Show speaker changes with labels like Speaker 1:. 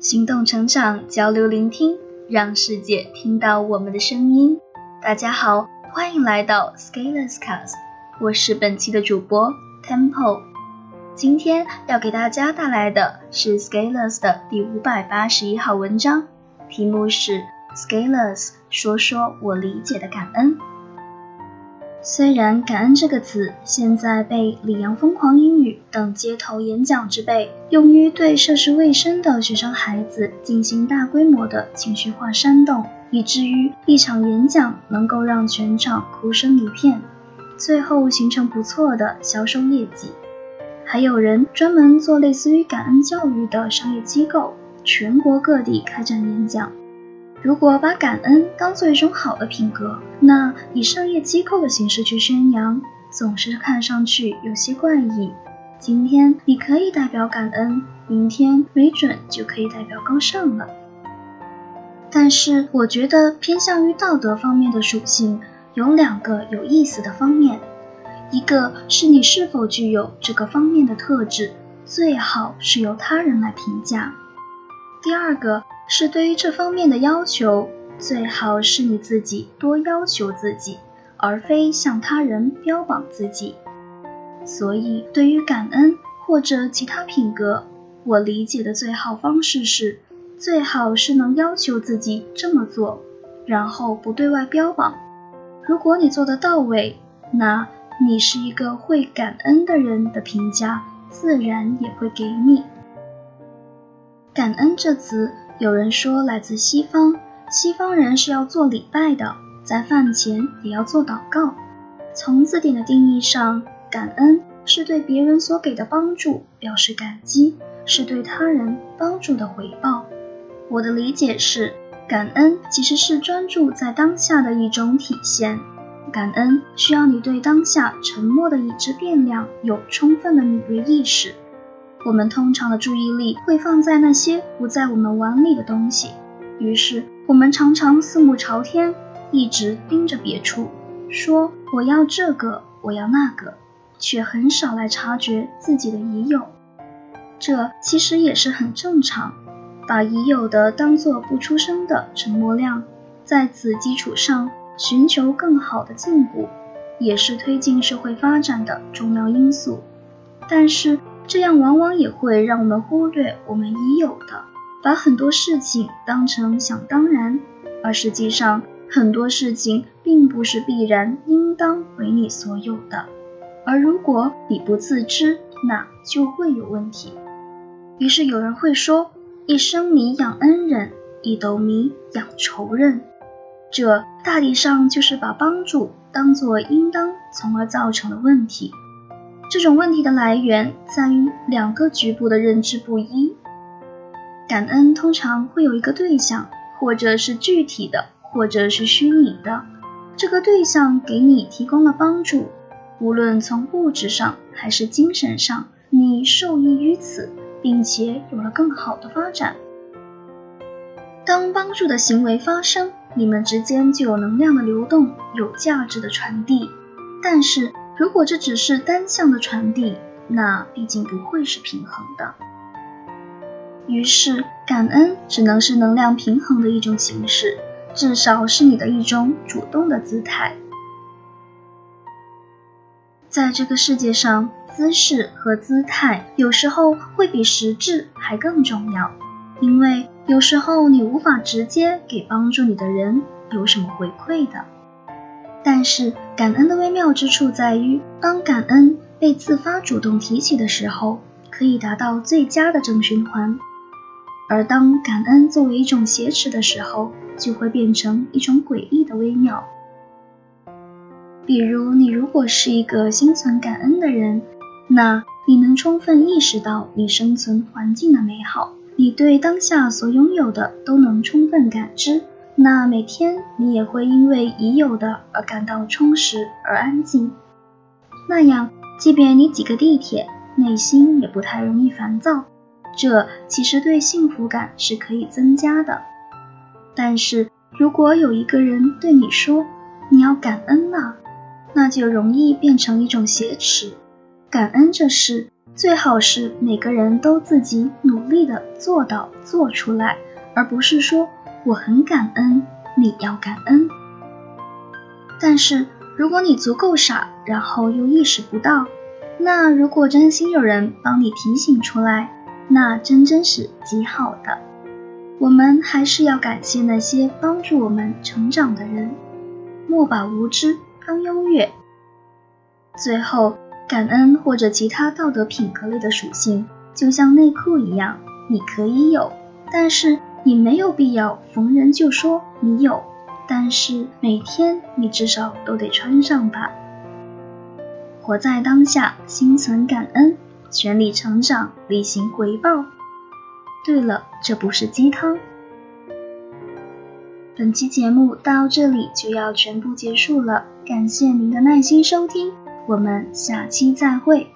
Speaker 1: 行动成长，交流聆听，让世界听到我们的声音。大家好，欢迎来到 Scalers Cast，我是本期的主播 Temple。今天要给大家带来的是 Scalers 的第五百八十一号文章，题目是 Scalers 说说我理解的感恩。虽然“感恩”这个词现在被李阳疯狂英语等街头演讲之辈用于对涉世未深的学生孩子进行大规模的情绪化煽动，以至于一场演讲能够让全场哭声一片，最后形成不错的销售业绩，还有人专门做类似于感恩教育的商业机构，全国各地开展演讲。如果把感恩当做一种好的品格，那以商业机构的形式去宣扬，总是看上去有些怪异。今天你可以代表感恩，明天没准就可以代表高尚了。但是我觉得偏向于道德方面的属性有两个有意思的方面，一个是你是否具有这个方面的特质，最好是由他人来评价；第二个。是对于这方面的要求，最好是你自己多要求自己，而非向他人标榜自己。所以，对于感恩或者其他品格，我理解的最好方式是，最好是能要求自己这么做，然后不对外标榜。如果你做得到位，那你是一个会感恩的人的评价，自然也会给你。感恩这词。有人说来自西方，西方人是要做礼拜的，在饭前也要做祷告。从字典的定义上，感恩是对别人所给的帮助表示感激，是对他人帮助的回报。我的理解是，感恩其实是专注在当下的一种体现。感恩需要你对当下沉默的已知变量有充分的敏锐意识。我们通常的注意力会放在那些不在我们碗里的东西，于是我们常常四目朝天，一直盯着别处，说我要这个，我要那个，却很少来察觉自己的已有。这其实也是很正常，把已有的当做不出声的沉默量，在此基础上寻求更好的进步，也是推进社会发展的重要因素。但是。这样往往也会让我们忽略我们已有的，把很多事情当成想当然，而实际上很多事情并不是必然应当为你所有的。而如果你不自知，那就会有问题。于是有人会说：“一生米养恩人，一斗米养仇人。”这大体上就是把帮助当作应当，从而造成的问题。这种问题的来源在于两个局部的认知不一。感恩通常会有一个对象，或者是具体的，或者是虚拟的。这个对象给你提供了帮助，无论从物质上还是精神上，你受益于此，并且有了更好的发展。当帮助的行为发生，你们之间就有能量的流动，有价值的传递。但是。如果这只是单向的传递，那毕竟不会是平衡的。于是，感恩只能是能量平衡的一种形式，至少是你的一种主动的姿态。在这个世界上，姿势和姿态有时候会比实质还更重要，因为有时候你无法直接给帮助你的人有什么回馈的。但是感恩的微妙之处在于，当感恩被自发主动提起的时候，可以达到最佳的正循环；而当感恩作为一种挟持的时候，就会变成一种诡异的微妙。比如，你如果是一个心存感恩的人，那你能充分意识到你生存环境的美好，你对当下所拥有的都能充分感知。那每天你也会因为已有的而感到充实而安静，那样即便你挤个地铁，内心也不太容易烦躁。这其实对幸福感是可以增加的。但是如果有一个人对你说你要感恩啊，那就容易变成一种挟持。感恩这事最好是每个人都自己努力的做到做出来，而不是说我很感恩，你要感恩。但是如果你足够傻，然后又意识不到，那如果真心有人帮你提醒出来，那真真是极好的。我们还是要感谢那些帮助我们成长的人，莫把无知当优越。最后。感恩或者其他道德品格类的属性，就像内裤一样，你可以有，但是你没有必要逢人就说你有。但是每天你至少都得穿上吧。活在当下，心存感恩，全力成长，力行回报。对了，这不是鸡汤。本期节目到这里就要全部结束了，感谢您的耐心收听。我们下期再会。